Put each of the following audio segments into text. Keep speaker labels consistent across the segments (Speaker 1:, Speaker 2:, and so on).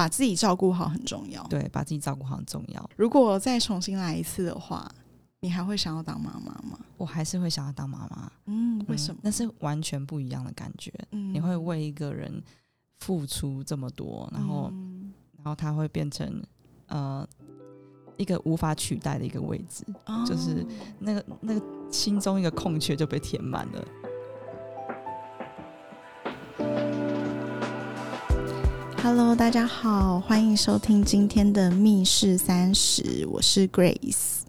Speaker 1: 把自己照顾好很重要。
Speaker 2: 对，把自己照顾好很重要。
Speaker 1: 如果再重新来一次的话，你还会想要当妈妈吗？
Speaker 2: 我还是会想要当妈妈。
Speaker 1: 嗯，为什么？
Speaker 2: 那是完全不一样的感觉。
Speaker 1: 嗯
Speaker 2: 你会为一个人付出这么多，然后，
Speaker 1: 嗯
Speaker 2: 然后他会变成呃一个无法取代的一个位置，就是那个那个心中一个空缺就被填满了。
Speaker 1: Hello，大家好，欢迎收听今天的密室三十，我是 Grace。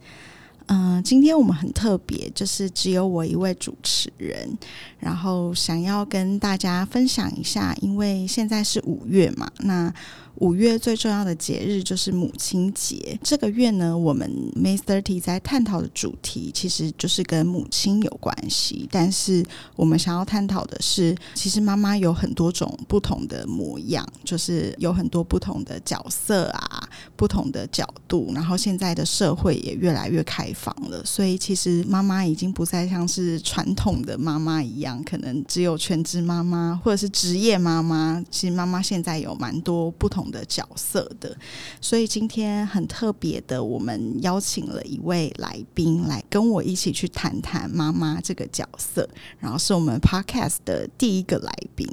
Speaker 1: 嗯、今天我们很特别，就是只有我一位主持人，然后想要跟大家分享一下，因为现在是五月嘛，那五月最重要的节日就是母亲节。这个月呢，我们 May Thirty 在探讨的主题其实就是跟母亲有关系，但是我们想要探讨的是，其实妈妈有很多种不同的模样，就是有很多不同的角色啊，不同的角度。然后现在的社会也越来越开放了，所以其实妈妈已经不再像是传统的妈妈一样，可能只有全职妈妈或者是职业妈妈。其实妈妈现在有蛮多不同的角色的，所以今天很特别的，我们邀请了一位来宾来跟我一起去谈谈妈妈这个角色。然后是我们 podcast 的第一个来宾，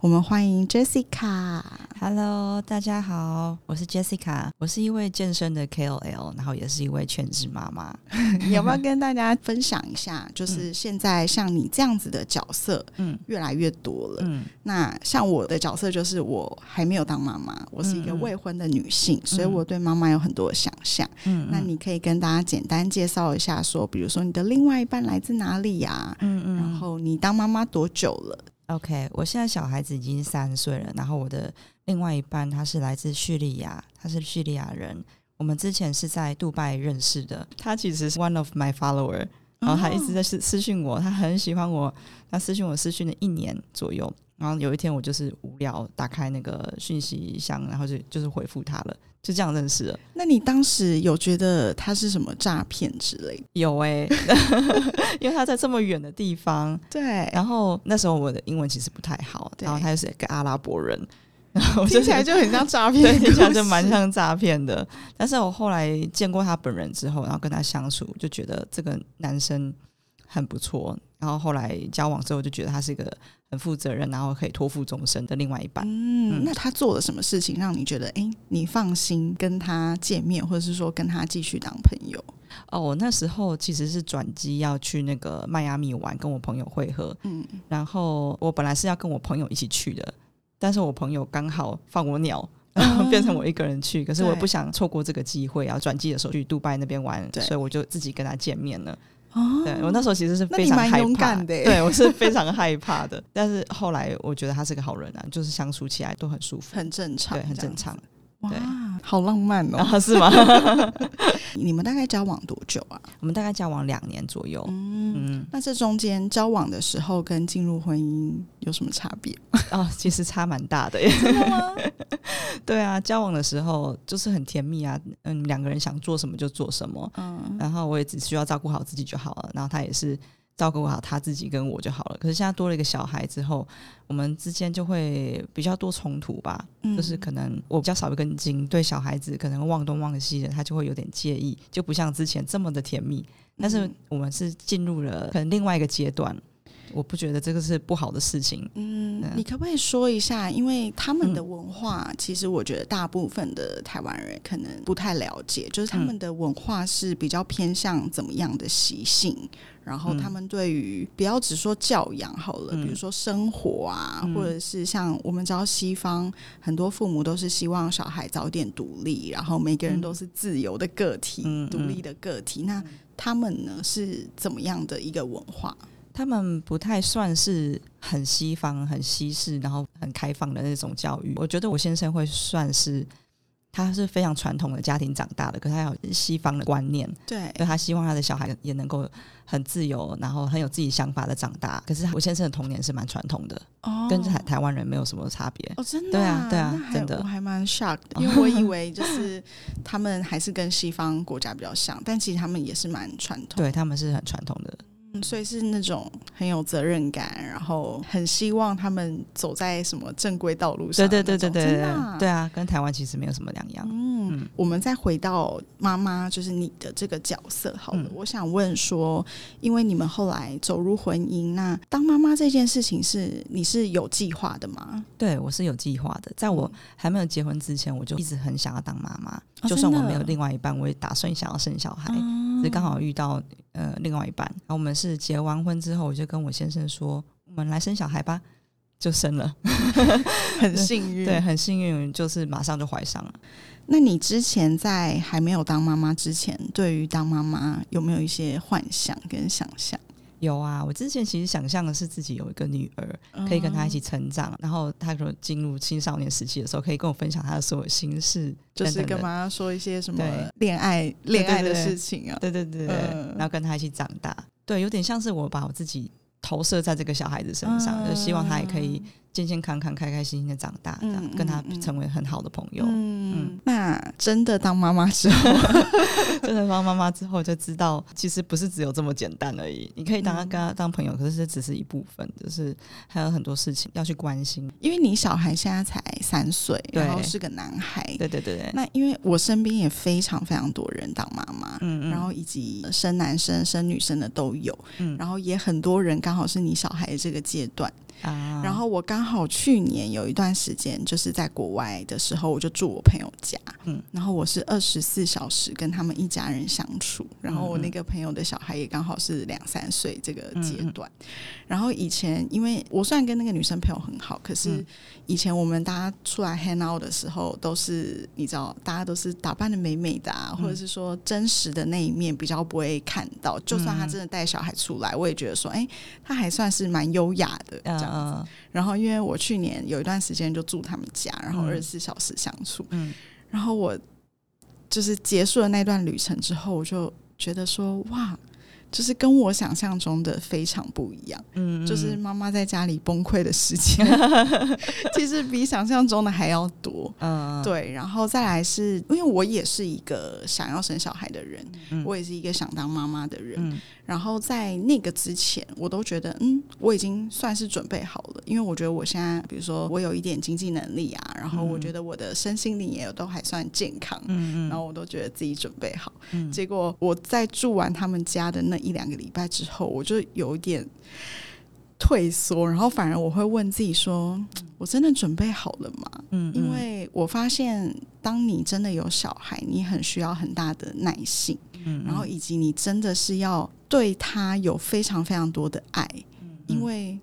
Speaker 1: 我们欢迎 Jessica。
Speaker 2: Hello，大家好，我是 Jessica，我是一位健身的 KOL，然后也是一位全职妈妈。
Speaker 1: 你要不要跟大家分享一下？就是现在像你这样子的角色，
Speaker 2: 嗯
Speaker 1: 越来越多了。
Speaker 2: 嗯
Speaker 1: 那像我的角色就是我还没有当妈妈，我是一个未婚的女性，所以我对妈妈有很多的想象。
Speaker 2: 嗯
Speaker 1: 那你可以跟大家简单介绍一下说比如说你的另外一半来自哪里呀、
Speaker 2: 嗯嗯
Speaker 1: 然后你当妈妈多久了
Speaker 2: ？OK，我现在小孩子已经三岁了，然后我的另外一半他是来自叙利亚，他是叙利亚人。我们之前是在杜拜认识的，他其实是 one of my follower，然后他一直在私私讯我，他很喜欢我，他私讯我私讯了一年左右。然后有一天我就是无聊，打开那个讯息箱，然后就就是回复他了，就这样认识了。
Speaker 1: 那你当时有觉得他是什么诈骗之类的？
Speaker 2: 有哎、因为他在这么远的地方，
Speaker 1: 对，
Speaker 2: 然后那时候我的英文其实不太好，然后他又是一个阿拉伯人，然后
Speaker 1: 听起来就很像诈骗
Speaker 2: 听起来就蛮像诈骗的。但是我后来见过他本人之后，然后跟他相处，就觉得这个男生很不错。然后后来交往之后，就觉得他是一个很负责任，然后可以托付终身的另外一半。
Speaker 1: 嗯，
Speaker 2: 嗯
Speaker 1: 那他做了什么事情让你觉得，哎、你放心跟他见面，或者是说跟他继续当朋友？
Speaker 2: 哦，我那时候其实是转机要去那个迈阿密玩，跟我朋友会合。
Speaker 1: 嗯，
Speaker 2: 然后我本来是要跟我朋友一起去的，但是我朋友刚好放我鸟。然后变成我一个人去，可是我
Speaker 1: 对
Speaker 2: 不想错过这个机会，然后转机的时候去杜拜那边玩，所以我就自己跟他见面了。
Speaker 1: 哦
Speaker 2: 对我那时候其实是非常害怕，
Speaker 1: 的
Speaker 2: 对我是非常害怕的。但是后来我觉得他是个好人啊，就是相处起来都很舒服，
Speaker 1: 很正常，
Speaker 2: 对，很正常。
Speaker 1: 哇，好浪漫哦！
Speaker 2: 啊，是吗？
Speaker 1: 你们大概交往多久啊？
Speaker 2: 我们大概交往两年左右。
Speaker 1: 嗯，
Speaker 2: 嗯，
Speaker 1: 那这中间交往的时候跟进入婚姻有什么差别？
Speaker 2: 哦，其实差蛮大的耶。对啊，交往的时候就是很甜蜜啊，嗯，两个人想做什么就做什么，
Speaker 1: 嗯，
Speaker 2: 然后我也只需要照顾好自己就好了，然后他也是照顾好他自己跟我就好了。可是现在多了一个小孩之后，我们之间就会比较多冲突吧，
Speaker 1: 嗯
Speaker 2: 就是可能我比较少一根筋，对小孩子可能忘东忘西的，他就会有点介意，就不像之前这么的甜蜜。但是
Speaker 1: 嗯
Speaker 2: 我们是进入了可能另外一个阶段，我不觉得这个是不好的事情。
Speaker 1: 嗯，你可不可以说一下？因为他们的
Speaker 2: 嗯
Speaker 1: 文化，其实我觉得大部分的台湾人可能不太了解，就是他们的文化是比较偏向怎么样的习性，然后
Speaker 2: 嗯
Speaker 1: 他们对于不要只说教养好了，
Speaker 2: 嗯
Speaker 1: 比如说生活啊，
Speaker 2: 嗯
Speaker 1: 或者是像我们知道西方很多父母都是希望小孩早点独立，然后每个人
Speaker 2: 嗯
Speaker 1: 都是自由的个体、
Speaker 2: 嗯
Speaker 1: 独立的个体。那他们呢是怎么样的一个文化？
Speaker 2: 他们不太算是很西方、很西式，然后很开放的那种教育。我觉得我先生会算是，他是非常传统的家庭长大的，可是他有西方的观念，
Speaker 1: 对
Speaker 2: 所以他希望他的小孩也能够很自由，然后很有自己想法的长大。可是我先生的童年是蛮传统的，
Speaker 1: 哦
Speaker 2: 跟台台湾人没有什么差别。
Speaker 1: 哦，真的、
Speaker 2: 对啊对啊真的
Speaker 1: 我还蛮 shocked，的 因为我以为就是他们还是跟西方国家比较像，但其实他们也是蛮传统。
Speaker 2: 对他们是很传统的，
Speaker 1: 嗯，所以是那种很有责任感，然后很希望他们走在什么正规道路上
Speaker 2: 对。对对对对对
Speaker 1: 啊
Speaker 2: 对啊，跟台湾其实没有什么两样。
Speaker 1: 嗯，我们再回到妈妈，就是你的这个角色好了。
Speaker 2: 嗯
Speaker 1: 我想问说，因为你们后来走入婚姻，那当妈妈这件事情是你是有计划的吗？
Speaker 2: 对我是有计划的，在我
Speaker 1: 嗯
Speaker 2: 还没有结婚之前，我就一直很想要当妈妈。
Speaker 1: 哦
Speaker 2: 就算我没有另外一半，我也打算想要生小孩。
Speaker 1: 嗯
Speaker 2: 只是刚好遇到呃另外一半，然后我们是结完婚之后，我就跟我先生说，我们来生小孩吧，就生了。
Speaker 1: 很幸运。
Speaker 2: 对，，很幸运，就是马上就怀上了。
Speaker 1: 那你之前在还没有当妈妈之前，对于当妈妈有没有一些幻想跟想象？
Speaker 2: 有啊，我之前其实想象的是自己有一个女儿，可以跟她一起成长，然后她如果进入青少年时期的时候，可以跟我分享她的所有心事，
Speaker 1: 就是跟妈妈说一些什么恋爱恋爱的事情啊。
Speaker 2: 对对对对，
Speaker 1: 嗯。
Speaker 2: 然后跟她一起长大，对，有点像是我把我自己投射在这个小孩子身上，
Speaker 1: 嗯。
Speaker 2: 就希望她也可以健健康康、开开心心的长大，这样、
Speaker 1: 嗯
Speaker 2: 跟他成为很好的朋友。
Speaker 1: 嗯，那真的当妈妈之后，
Speaker 2: 真的当妈妈之后就知道，其实不是只有这么简单而已。你可以当他
Speaker 1: 嗯
Speaker 2: 跟他当朋友，可是这只是一部分，就是还有很多事情要去关心。
Speaker 1: 因为你小孩现在才三岁，然后是个男孩。
Speaker 2: 对对对对，
Speaker 1: 那因为我身边也非常非常多人当妈妈，
Speaker 2: 嗯嗯，
Speaker 1: 然后以及生男生、生女生的都有，
Speaker 2: 嗯
Speaker 1: 然后也很多人刚好是你小孩的这个阶段。
Speaker 2: 啊，
Speaker 1: 然后我刚好去年有一段时间就是在国外的时候，我就住我朋友家，
Speaker 2: 嗯。
Speaker 1: 然后我是二十四小时跟他们一家人相处，然后我那个朋友的小孩也刚好是两三岁这个阶段。然后以前因为我虽然跟那个女生朋友很好，可是
Speaker 2: 嗯。
Speaker 1: 以前我们大家出来 hang out 的时候，都是你知道，大家都是打扮的美美的啊，
Speaker 2: 嗯
Speaker 1: 或者是说真实的那一面比较不会看到。就算他真的带小孩出来，我也觉得说，哎，他还算是蛮优雅的这样子。
Speaker 2: 嗯
Speaker 1: 然后因为我去年有一段时间就住他们家，然后
Speaker 2: 嗯
Speaker 1: 二十四小时相处，
Speaker 2: 嗯
Speaker 1: 然后我就是结束了那段旅程之后，我就觉得说，哇。就是跟我想象中的非常不一样，
Speaker 2: 嗯，
Speaker 1: 就是妈妈在家里崩溃的时间，其实比想象中的还要多。
Speaker 2: 嗯，
Speaker 1: 对，然后再来是因为我也是一个想要生小孩的人，
Speaker 2: 嗯
Speaker 1: 我也是一个想当妈妈的人，
Speaker 2: 嗯。
Speaker 1: 然后在那个之前，我都觉得，嗯，我已经算是准备好了，因为我觉得我现在，比如说我有一点经济能力啊，然后我觉得我的身心灵也都还算健康，
Speaker 2: 嗯嗯，
Speaker 1: 然后我都觉得自己准备好。
Speaker 2: 嗯。
Speaker 1: 结果我在住完他们家的那一两个礼拜之后，我就有点退缩，然后反而我会问自己说，我真的准备好了吗？
Speaker 2: 嗯，
Speaker 1: 因为我发现，当你真的有小孩，你很需要很大的耐性。
Speaker 2: 嗯，
Speaker 1: 然后以及你真的是要对他有非常非常多的爱，
Speaker 2: 嗯
Speaker 1: 因为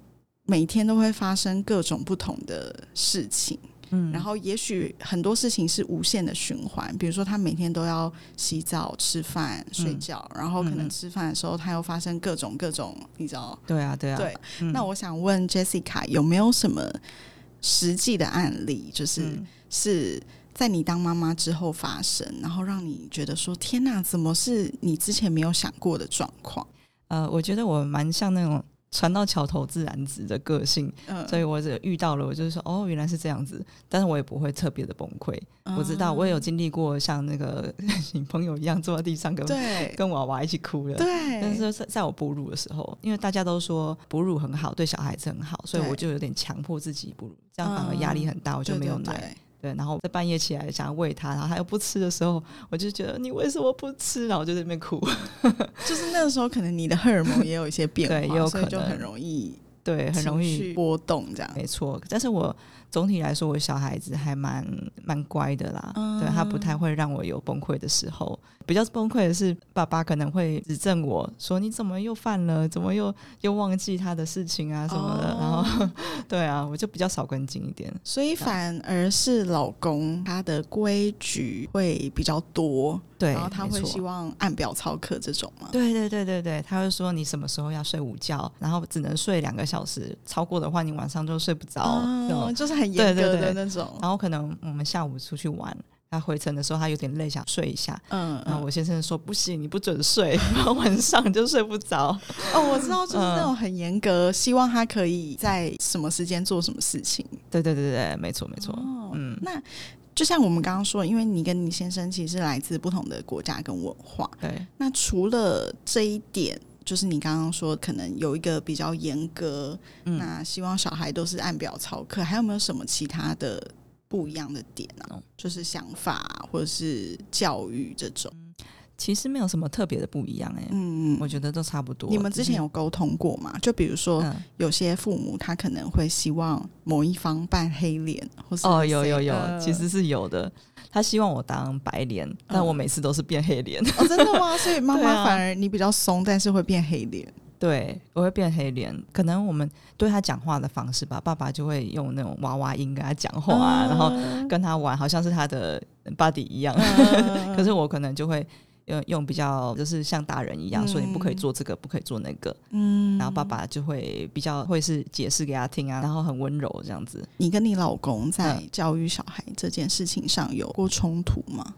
Speaker 1: 每天都会发生各种不同的事情，
Speaker 2: 嗯，
Speaker 1: 然后也许很多事情是无限的循环，比如说他每天都要洗澡、吃饭、睡觉，然后可能
Speaker 2: 嗯。
Speaker 1: 吃饭的时候他又发生各种各种，你知道？
Speaker 2: 对啊对啊，
Speaker 1: 对，
Speaker 2: 嗯。
Speaker 1: 那我想问 Jessica 有没有什么实际的案例，就是、
Speaker 2: 嗯。
Speaker 1: 是在你当妈妈之后发生，然后让你觉得说天哪，怎么是你之前没有想过的状况？
Speaker 2: 呃，我觉得我蛮像那种船到桥头自然直的个性，
Speaker 1: 嗯，
Speaker 2: 所以我只遇到了，我就是说哦，原来是这样子，但是我也不会特别的崩溃。我知道我也有经历过像那个 女朋友一样坐在地上跟
Speaker 1: 对
Speaker 2: 跟娃娃一起哭了。
Speaker 1: 对，
Speaker 2: 但是在在我哺乳的时候，因为大家都说哺乳很好，对小孩子很好，所以我就有点强迫自己哺乳，这样反而压力很大，我就
Speaker 1: 对
Speaker 2: 没有奶。
Speaker 1: 对，
Speaker 2: 然后在半夜起来想要喂它，然后它又不吃的时候，我就觉得你为什么不吃？然后我就在那边哭。
Speaker 1: 就是那个时候，可能你的荷尔蒙也有一些变化，
Speaker 2: 对也有
Speaker 1: 所以
Speaker 2: 可能
Speaker 1: 就很容易
Speaker 2: 对，很容易
Speaker 1: 波动这样。
Speaker 2: 没错，但是我总体来说，我小孩子还蛮蛮乖的啦。
Speaker 1: 嗯
Speaker 2: 对他不太会让我有崩溃的时候。比较崩溃的是，爸爸可能会指正我说：“你怎么又犯了？怎么又又忘记他的事情啊什么的？”
Speaker 1: 哦
Speaker 2: 然后，对啊，我就比较少跟进一点。
Speaker 1: 所以反而是老公他的规矩会比较多，
Speaker 2: 对，
Speaker 1: 然后他会希望按表操课这种嘛？
Speaker 2: 对对对对对，他会说你什么时候要睡午觉，然后只能睡两个小时，超过的话你晚上就睡不着。这种
Speaker 1: 哦，就是很严格的那种。
Speaker 2: 然后可能我们下午出去玩，他回程的时候他有点累，想睡一下。
Speaker 1: 嗯，嗯
Speaker 2: 然后我先生说不行，你不准睡，然后晚上就睡不着。
Speaker 1: 哦，我知道，就是那
Speaker 2: 嗯
Speaker 1: 种很严格，希望他可以在什么时间做什么事情。
Speaker 2: 对对对对，没错没错。
Speaker 1: 哦，
Speaker 2: 嗯
Speaker 1: 那就像我们刚刚说，因为你跟你先生其实是来自不同的国家跟文化，
Speaker 2: 对，
Speaker 1: 那除了这一点，就是你刚刚说可能有一个比较严格，
Speaker 2: 嗯。
Speaker 1: 那希望小孩都是按表操课，还有没有什么其他的不一样的点呢、
Speaker 2: 哦。
Speaker 1: 就是想法或者是教育这种，
Speaker 2: 其实没有什么特别的不一样哎、
Speaker 1: 嗯，
Speaker 2: 我觉得都差不多。
Speaker 1: 你们之前有沟通过吗？就比如说，
Speaker 2: 嗯。
Speaker 1: 有些父母他可能会希望某一方扮黑脸，或是
Speaker 2: 哦，有有有，
Speaker 1: 呃
Speaker 2: 其实是有的。他希望我当白脸，但我每次都是变黑脸。
Speaker 1: 哦，真的吗？所以妈妈反而你比较松，但是会变黑脸。
Speaker 2: 对，我会变黑脸。可能我们对他讲话的方式吧，爸爸就会用那种娃娃音跟他讲话、啊，然后跟他玩，好像是他的 buddy 一样。
Speaker 1: 嗯
Speaker 2: 可是我可能就会用用比较，就是像大人一样，
Speaker 1: 嗯
Speaker 2: 说你不可以做这个，不可以做那个。
Speaker 1: 嗯
Speaker 2: 然后爸，爸就会比较会是解释给他听啊，然后很温柔这样子。
Speaker 1: 你跟你老公在
Speaker 2: 嗯
Speaker 1: 教育小孩这件事情上有过冲突吗？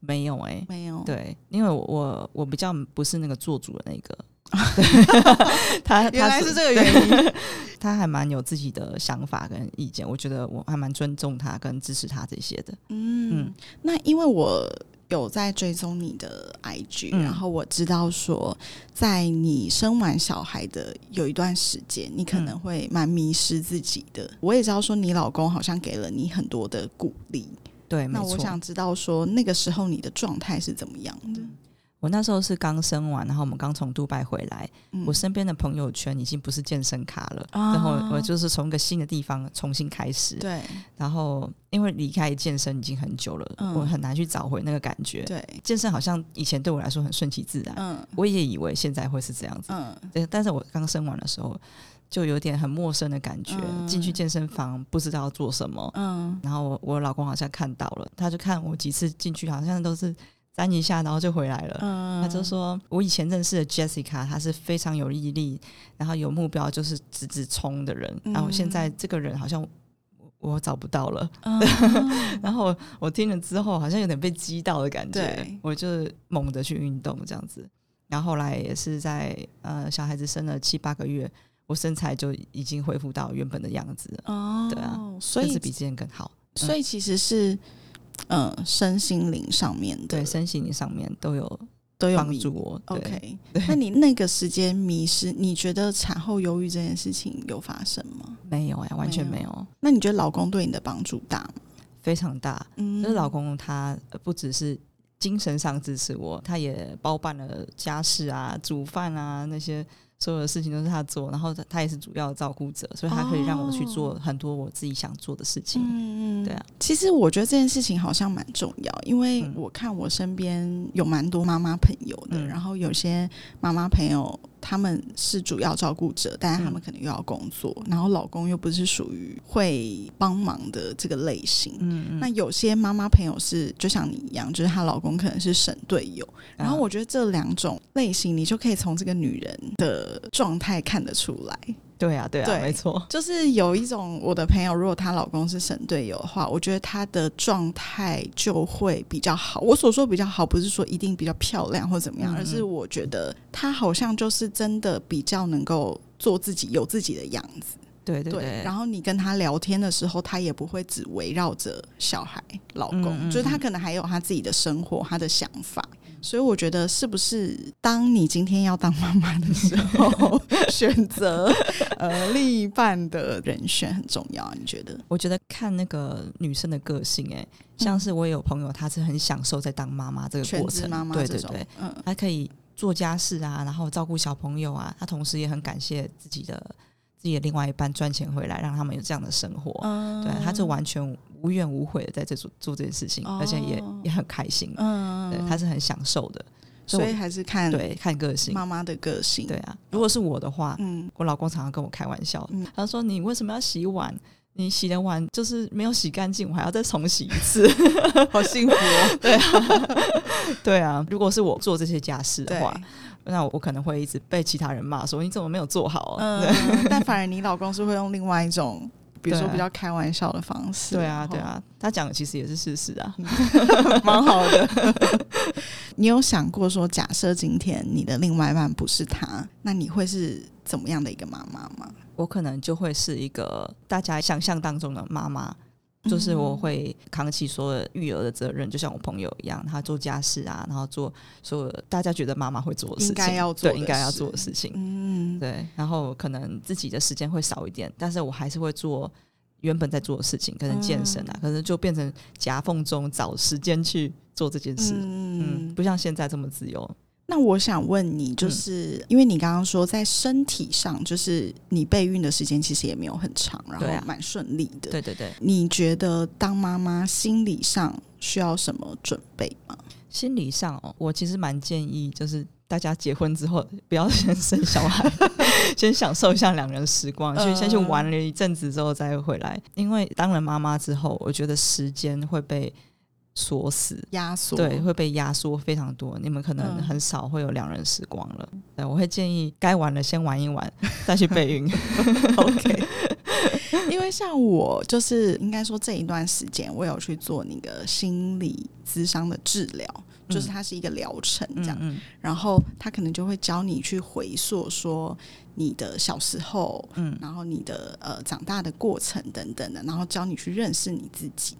Speaker 2: 没有哎、
Speaker 1: 没有，，
Speaker 2: 对，因为我我我比较不是那个做主的那个，他
Speaker 1: 原来是这个原因。
Speaker 2: 他还蛮有自己的想法跟意见，我觉得我还蛮尊重他跟支持他这些的。
Speaker 1: 嗯
Speaker 2: 嗯，
Speaker 1: 那因为我有在追踪你的 IG，、
Speaker 2: 嗯
Speaker 1: 然后我知道说，在你生完小孩的有一段时间，你可能
Speaker 2: 嗯
Speaker 1: 会蛮迷失自己的。我也知道说，你老公好像给了你很多的鼓励。
Speaker 2: 对，
Speaker 1: 那。我想知道说，那个时候你的状态是怎么样的？
Speaker 2: 我那时候是刚生完，然后我们刚从杜拜回来，
Speaker 1: 嗯
Speaker 2: 我身边的朋友圈已经不是健身卡了，
Speaker 1: 啊
Speaker 2: 然后我就是从一个新的地方重新开始。
Speaker 1: 对
Speaker 2: 然后因为离开健身已经很久了，
Speaker 1: 嗯
Speaker 2: 我很难去找回那个感觉。
Speaker 1: 对，
Speaker 2: 健身好像以前对我来说很顺其自然，
Speaker 1: 嗯
Speaker 2: 我也以为现在会是这样子。
Speaker 1: 嗯
Speaker 2: 对，但是我刚生完的时候，就有点很陌生的感觉。
Speaker 1: 嗯
Speaker 2: 进去健身房不知道要做什么，
Speaker 1: 嗯
Speaker 2: 然后我我老公好像看到了，他就看我几次进去，好像都是沾一下，然后就回来了。
Speaker 1: 嗯
Speaker 2: 他就说，我以前认识的 Jessica，她是非常有毅力，然后有目标，就是直直冲的人。
Speaker 1: 嗯
Speaker 2: 然后现在这个人好像我我找不到了。
Speaker 1: 嗯
Speaker 2: 然后我听了之后，好像有点被击到的感觉
Speaker 1: 对，
Speaker 2: 我就猛地去运动这样子。然后后来也是在呃小孩子生了七八个月，我身材就已经恢复到原本的样子了，
Speaker 1: 哦，
Speaker 2: 对啊，
Speaker 1: 所以
Speaker 2: 是比之前更好。
Speaker 1: 所以其实是嗯身心灵上面的
Speaker 2: 对，身心灵上面都有
Speaker 1: 都有
Speaker 2: 帮助我。
Speaker 1: OK，那你那个时间迷失，你觉得产后忧郁这件事情有发生吗？
Speaker 2: 没有呀，完全
Speaker 1: 没有
Speaker 2: 没有，
Speaker 1: 那你觉得老公对你的帮助大吗？
Speaker 2: 非常大。
Speaker 1: 嗯
Speaker 2: 就是老公他呃不只是精神上支持我，他也包办了家事啊、煮饭啊那些所有的事情都是他做，然后他他也是主要的照顾者，所以他可以让我去做很多我自己想做的事情。
Speaker 1: 嗯。
Speaker 2: 对啊，
Speaker 1: 其实我觉得这件事情好像蛮重要，因为
Speaker 2: 嗯。
Speaker 1: 我看我身边有蛮多妈妈朋友的，
Speaker 2: 嗯。
Speaker 1: 然后有些妈妈朋友他们是主要照顾者，但是他们
Speaker 2: 嗯
Speaker 1: 可能又要工作，然后老公又不是属于会帮忙的这个类型。
Speaker 2: 嗯嗯
Speaker 1: 那有些妈妈朋友是就像你一样，就是她老公可能是省队友，然后
Speaker 2: 啊
Speaker 1: 我觉得这两种类型，你就可以从这个女人的状态看得出来。
Speaker 2: 对啊对啊，
Speaker 1: 对
Speaker 2: 没错，
Speaker 1: 就是有一种我的朋友，如果她老公是神队友的话，我觉得她的状态就会比较好。我所说比较好，不是说一定比较漂亮或怎么样，而是我觉得她好像就是真的比较能够做自己，有自己的样子。
Speaker 2: 对对对，
Speaker 1: 然后你跟他聊天的时候，他也不会只围绕着小孩、老公，
Speaker 2: 嗯嗯
Speaker 1: 就是他可能还有他自己的生活、他的想法。所以我觉得，是不是当你今天要当妈妈的时候，选择呃另一半的人选很重要啊？你觉得？
Speaker 2: 我觉得看那个女生的个性、欸，像是我也有朋友，她是很享受在当妈妈这个
Speaker 1: 全
Speaker 2: 过程，对对对，
Speaker 1: 嗯
Speaker 2: 她可以做家事啊，然后照顾小朋友啊，她同时也很感谢自己的自己的另外一半赚钱回来，让他们有这样的生活。
Speaker 1: 嗯
Speaker 2: 对，他就完全无怨无悔的在这做做这件事情，
Speaker 1: 哦
Speaker 2: 而且也也很开心。
Speaker 1: 嗯
Speaker 2: 对，他是很享受的。
Speaker 1: 所以还是看
Speaker 2: 对看个性。
Speaker 1: 妈妈的个性。
Speaker 2: 对，啊，如果是我的话，
Speaker 1: 嗯，
Speaker 2: 我老公常常跟我开玩笑，
Speaker 1: 嗯
Speaker 2: 他说：“你为什么要洗碗？你洗的碗就是没有洗干净，我还要再重洗一次。
Speaker 1: 好幸福哦。
Speaker 2: 对啊，对啊。如果是我做这些家事的，话，那我可能会一直被其他人骂说你怎么没有做好、啊？
Speaker 1: 嗯，但反而你老公是会用另外一种，比如说比较开玩笑的方式。
Speaker 2: 对啊，对，啊，他讲的其实也是事实啊。
Speaker 1: 蛮好的。你有想过说，假设今天你的另外一半不是他，那你会是怎么样的一个妈妈吗？
Speaker 2: 我可能就会是一个大家想象当中的妈妈，就是我会扛起所有育儿的责任，就像我朋友一样，他做家事啊，然后做所有大家觉得妈妈会做的事情，
Speaker 1: 应该要做
Speaker 2: 对应该要做的事情，
Speaker 1: 嗯，
Speaker 2: 对，然后可能自己的时间会少一点，但是我还是会做原本在做的事情，可能健身啊，可能就变成夹缝中找时间去做这件事，嗯，
Speaker 1: 嗯，
Speaker 2: 不像现在这么自由，
Speaker 1: 那我想问你，就是、因为你刚刚说在身体上，就是你备孕的时间其实也没有很长，然后蛮顺利的。
Speaker 2: 对对对。
Speaker 1: 你觉得当妈妈心理上需要什么准备吗？
Speaker 2: 心理上哦，我其实蛮建议，就是大家结婚之后不要先生小孩，先享受一下两人时光，去
Speaker 1: 嗯
Speaker 2: 先去玩了一阵子之后再回来。因为当了妈妈之后，我觉得时间会被锁死。
Speaker 1: 压缩
Speaker 2: 对，会被压缩非常多，你们可能
Speaker 1: 嗯
Speaker 2: 很少会有两人时光了。对，我会建议该玩的先玩一玩，再去备孕。
Speaker 1: OK，因为像我就是应该说这一段时间，我有去做那个心理咨商的治疗，就是它是一个疗程这样，
Speaker 2: 嗯
Speaker 1: 然后他可能就会教你去回溯说你的小时候，
Speaker 2: 嗯
Speaker 1: 然后你的呃长大的过程等等的，然后教你去认识你自己。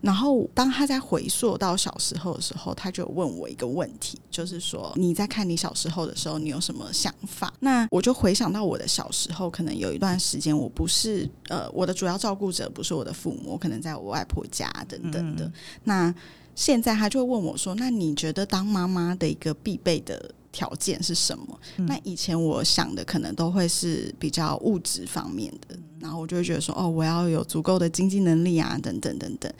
Speaker 1: 然后当他在回溯到小时候的时候，他就问我一个问题，就是说你在看你小时候的时候，你有什么想法？那我就回想到我的小时候，可能有一段时间我不是呃我的主要照顾者不是我的父母，我可能在我外婆家等等的。
Speaker 2: 嗯
Speaker 1: 那现在他就会问我说：“那你觉得当妈妈的一个必备的条件是什么？”
Speaker 2: 嗯
Speaker 1: 那以前我想的可能都会是比较物质方面的，然后我就会觉得说：“哦，我要有足够的经济能力啊，等等等等。”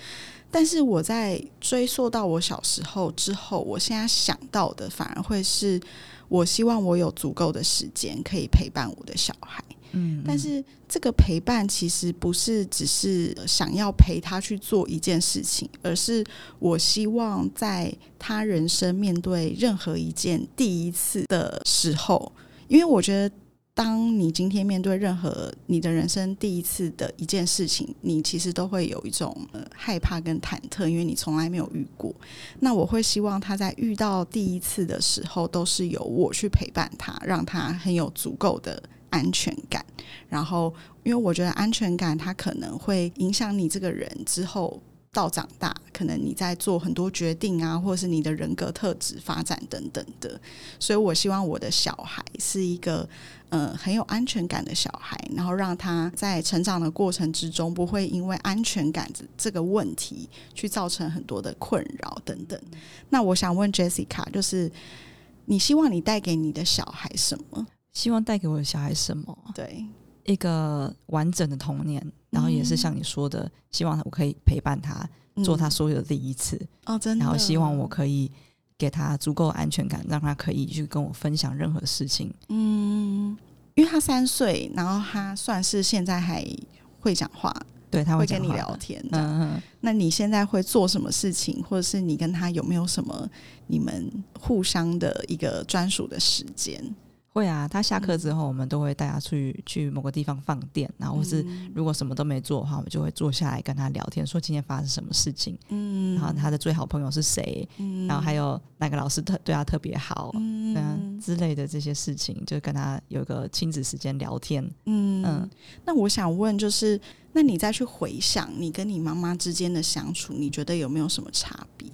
Speaker 1: 但是我在追溯到我小时候之后，我现在想到的反而会是我希望我有足够的时间可以陪伴我的小孩。
Speaker 2: 嗯
Speaker 1: 但是这个陪伴其实不是只是想要陪他去做一件事情，而是我希望在他人生面对任何一件第一次的时候，因为我觉得。当你今天面对任何你的人生第一次的一件事情，你其实都会有一种呃害怕跟忐忑，因为你从来没有遇过。那我会希望他在遇到第一次的时候，都是由我去陪伴他，让他很有足够的安全感。然后，因为我觉得安全感它可能会影响你这个人之后到长大，可能你在做很多决定啊，或者是你的人格特质发展等等的。所以我希望我的小孩是一个呃很有安全感的小孩，然后让他在成长的过程之中不会因为安全感这这个问题去造成很多的困扰等等。那我想问 Jessica，就是你希望你带给你的小孩什么？
Speaker 2: 希望带给我的小孩什么？
Speaker 1: 对，
Speaker 2: 一个完整的童年，然后也是像你说的，希望我可以陪伴他，做他
Speaker 1: 嗯
Speaker 2: 所有的第一次，
Speaker 1: 哦，真的，
Speaker 2: 然后希望我可以给他足够安全感，让他可以去跟我分享任何事情。
Speaker 1: 嗯，因为他三岁，然后他算是现在还会讲话，
Speaker 2: 对他
Speaker 1: 会跟你聊天这样。
Speaker 2: 嗯嗯，
Speaker 1: 那你现在会做什么事情，或者是你跟他有没有什么你们互相的一个专属的时间？
Speaker 2: 会啊。他下课之后，我们都会带他去去某个地方放电，然后是
Speaker 1: 嗯
Speaker 2: 如果什么都没做的话，我们就会坐下来跟他聊天，说今天发生什么事情，
Speaker 1: 嗯
Speaker 2: 然后他的最好朋友是谁，
Speaker 1: 嗯
Speaker 2: 然后还有哪个老师特对他特别好，
Speaker 1: 嗯
Speaker 2: 之类的这些事情，就跟他有一个亲子时间聊天。
Speaker 1: 嗯
Speaker 2: 嗯
Speaker 1: 那我想问，就是那你再去回想你跟你妈妈之间的相处，你觉得有没有什么差别？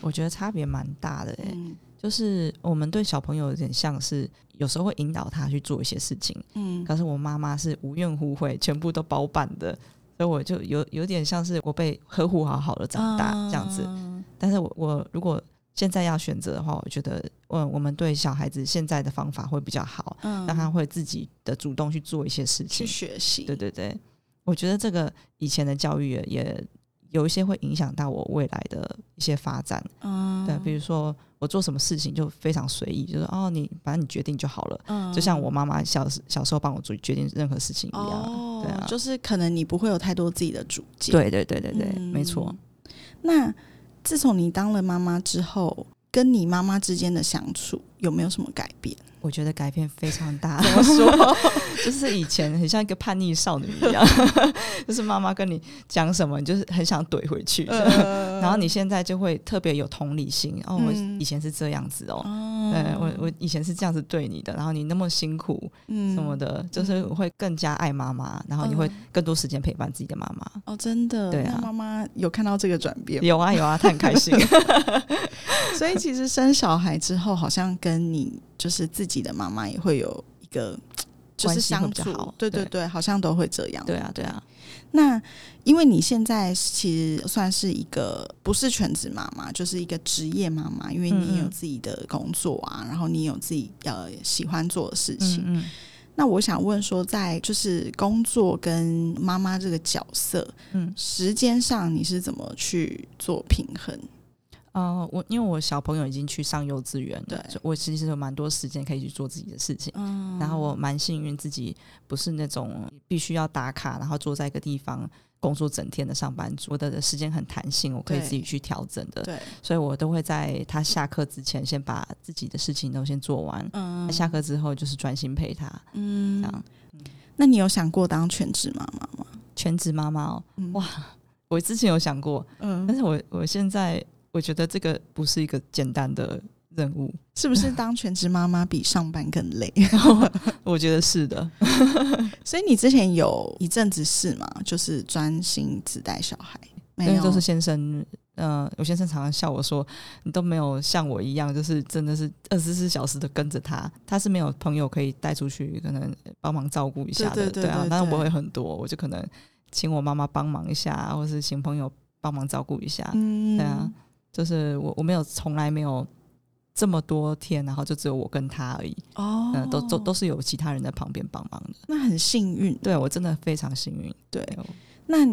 Speaker 2: 我觉得差别蛮大的诶、
Speaker 1: 嗯
Speaker 2: 就是我们对小朋友有点像是有时候会引导他去做一些事情，
Speaker 1: 嗯
Speaker 2: 可是我妈妈是无怨无悔，全部都包办的，所以我就有有点像是我被呵护好好的长大这样子。
Speaker 1: 嗯
Speaker 2: 但是我我如果现在要选择的话，我觉得嗯，我们对小孩子现在的方法会比较好，
Speaker 1: 嗯
Speaker 2: 让他会自己的主动去做一些事情去。
Speaker 1: 学习，
Speaker 2: 对对对，我觉得这个以前的教育也也有一些会影响到我未来的一些发展。
Speaker 1: 嗯，
Speaker 2: 对，比如说我做什么事情就非常随意，就是哦，你反正你决定就好了。
Speaker 1: 嗯
Speaker 2: 就像我妈妈小时小时候帮我做决定任何事情一样。
Speaker 1: 哦，
Speaker 2: 对啊
Speaker 1: 就是可能你不会有太多自己的主见，
Speaker 2: 对对对对对，
Speaker 1: 嗯
Speaker 2: 没错。
Speaker 1: 那自从你当了妈妈之后，跟你妈妈之间的相处有没有什么改变？
Speaker 2: 我觉得改变非常大，
Speaker 1: 怎么说？
Speaker 2: 就是以前很像一个叛逆少女一样，就是妈妈跟你讲什么，你就是很想怼回去。
Speaker 1: 呃
Speaker 2: 然后你现在就会特别有同理心哦，我
Speaker 1: 嗯。
Speaker 2: 以前是这样子哦，
Speaker 1: 嗯
Speaker 2: 对我我以前是这样子对你的，然后你那么辛苦
Speaker 1: 嗯。
Speaker 2: 什么的，就是会更加爱妈妈，然后你会
Speaker 1: 嗯
Speaker 2: 更多时间陪伴自己的妈妈。
Speaker 1: 哦，真的，
Speaker 2: 对啊。
Speaker 1: 那妈妈有看到这个转变，
Speaker 2: 有啊有啊，她很开心。
Speaker 1: 所以其实生小孩之后，好像跟你就是自己的妈妈也会有一个 就是相处
Speaker 2: 好，对
Speaker 1: 对对对，好像都会这样。
Speaker 2: 对啊对啊，
Speaker 1: 那因为你现在其实算是一个不是全职妈妈，就是一个职业妈妈，因为你有自己的工作啊，然后你有自己呃喜欢做的事情。
Speaker 2: 嗯嗯。
Speaker 1: 那我想问说，在就是工作跟妈妈这个角色，
Speaker 2: 嗯
Speaker 1: 时间上你是怎么去做平衡？
Speaker 2: 呃，我因为我小朋友已经去上幼稚园了，
Speaker 1: 对
Speaker 2: 所以我其实有蛮多时间可以去做自己的事情。
Speaker 1: 嗯
Speaker 2: 然后我蛮幸运，自己不是那种必须要打卡，然后坐在一个地方工作整天的上班族。我的时间很弹性，我可以自己去调整的，
Speaker 1: 对，
Speaker 2: 所以我都会在他下课之前先把自己的事情都先做完。
Speaker 1: 嗯
Speaker 2: 下课之后就是专心陪他，
Speaker 1: 嗯
Speaker 2: 这样。
Speaker 1: 那你有想过当全职妈妈吗？
Speaker 2: 全职妈妈哦，
Speaker 1: 嗯
Speaker 2: 哇我之前有想过，嗯但
Speaker 1: 嗯，
Speaker 2: 是我我现在我觉得这个不是一个简单的任务，
Speaker 1: 是不是当全职妈妈比上班更累？
Speaker 2: 我觉得是的。
Speaker 1: 所以你之前有一阵子是吗？就是专心只带小孩，没有
Speaker 2: 因为都是先生，呃，我先生常常笑我说，你都没有像我一样，就是真的是二十四小时的跟着他，他是没有朋友可以带出去，可能帮忙照顾一下的，啊
Speaker 1: 对对对对，对
Speaker 2: 但是我会很多，我就可能请我妈妈帮忙一下，或是请朋友帮忙照顾一下，
Speaker 1: 嗯
Speaker 2: 对啊，就是我我没有从来没有这么多天，然后就只有我跟他而已，
Speaker 1: 哦。
Speaker 2: 嗯、都都都是有其他人在旁边帮忙的，
Speaker 1: 那很幸运。
Speaker 2: 对我真的非常幸运，
Speaker 1: 对，那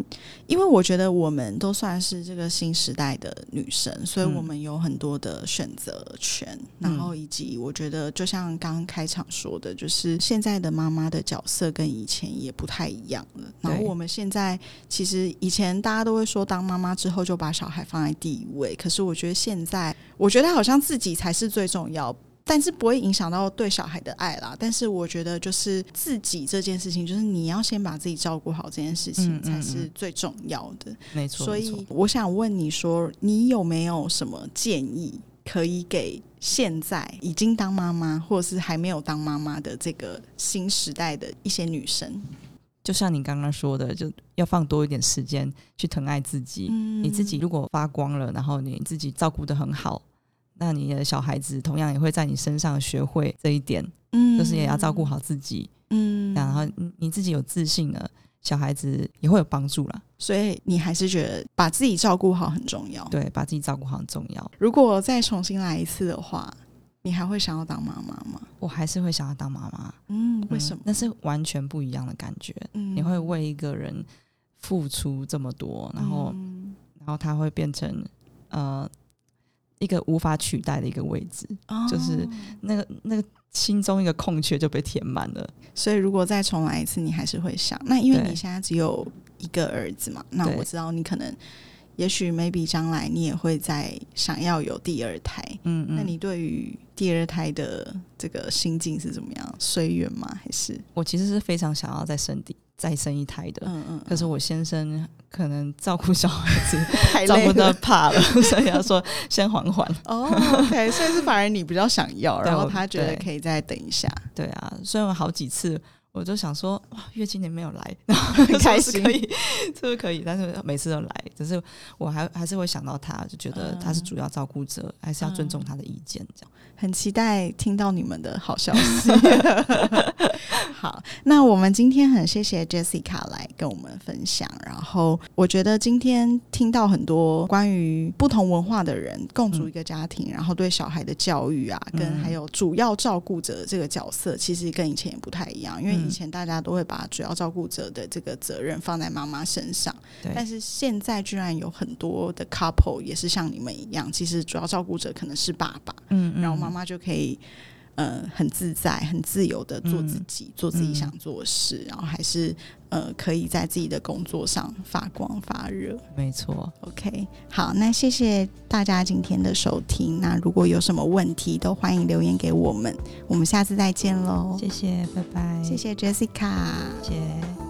Speaker 1: 因为我觉得我们都算是这个新时代的女生，所以
Speaker 2: 嗯
Speaker 1: 我们有很多的选择权，然后以及我觉得就像刚刚开场说的，就是现在的妈妈的角色跟以前也不太一样了。然后我们现在其实以前大家都会说当妈妈之后就把小孩放在第一位，可是我觉得现在，我觉得好像自己才是最重要。但是不会影响到对小孩的爱啦。但是我觉得，就是自己这件事情，就是你要先把自己照顾好，这件事情才是最重要的。
Speaker 2: 没错，
Speaker 1: 所以我想问你说，你有没有什么建议可以给现在已经当妈妈，或者是还没有当妈妈的这个新时代的一些女生？
Speaker 2: 就像你刚刚说的，就要放多一点时间去疼爱自己。
Speaker 1: 嗯
Speaker 2: 你自己如果发光了，然后你自己照顾的很好，那你的小孩子同样也会在你身上学会这一点，
Speaker 1: 嗯
Speaker 2: 就是也要照顾好自己。
Speaker 1: 嗯
Speaker 2: 然后你你自己有自信了，小孩子也会有帮助啦。
Speaker 1: 所以你还是觉得把自己照顾好很重要。
Speaker 2: 对，把自己照顾好很重要。
Speaker 1: 如果再重新来一次的话，你还会想要当妈妈吗？
Speaker 2: 我还是会想要当妈妈，
Speaker 1: 嗯，为什么？
Speaker 2: 嗯那是完全不一样的感觉。
Speaker 1: 嗯
Speaker 2: 你会为一个人付出这么多，然后
Speaker 1: 嗯
Speaker 2: 然后他会变成呃一个无法取代的一个位置，就是
Speaker 1: 哦
Speaker 2: 那个那个心中一个空缺就被填满了。
Speaker 1: 所以如果再重来一次，你还是会想。那因为你现在只有一个儿子嘛，那我知道你可能，也许 maybe 将来你也会在想要有第二胎。
Speaker 2: 嗯嗯，
Speaker 1: 那你对于第二胎的这个心境是怎么样？随缘吗？还是
Speaker 2: 我其实是非常想要再生第再生一胎的，
Speaker 1: 嗯嗯？
Speaker 2: 可是我先生可能照顾小孩子 照顾到怕了，所以他说先缓缓。
Speaker 1: 哦。OK，所以是反而你比较想要，然后他觉得可以再等一下，
Speaker 2: 对啊，虽然好几次我就想说哇，月经年没有来，然后
Speaker 1: 很开心
Speaker 2: 是不是可以，是不是可以？但是每次都来，只是我还还是会想到他，就觉得他是主要照顾者，还是要尊重他的意见，这样。
Speaker 1: 很期待听到你们的好消息。好，那我们今天很谢谢 Jessica 来跟我们分享。然后我觉得今天听到很多关于不同文化的人共组一个家庭，然后对小孩的教育啊，跟
Speaker 2: 嗯
Speaker 1: 还有主要照顾者这个角色，其实跟以前也不太一样。因为
Speaker 2: 嗯
Speaker 1: 以前大家都会把主要照顾者的这个责任放在妈妈身上，但是现在居然有很多的 couple 也是像你们一样，其实主要照顾者可能是爸爸。
Speaker 2: 嗯
Speaker 1: 然后妈妈就可以呃很自在、很自由的做自己，做自己想做的事，然后还是呃可以在自己的工作上发光发热。
Speaker 2: 没错
Speaker 1: ，OK，好，那谢谢大家今天的收听。那如果有什么问题，都欢迎留言给我们。我们下次再见喽，
Speaker 2: 谢谢，拜拜，
Speaker 1: 谢谢 Jessica。
Speaker 2: 谢谢。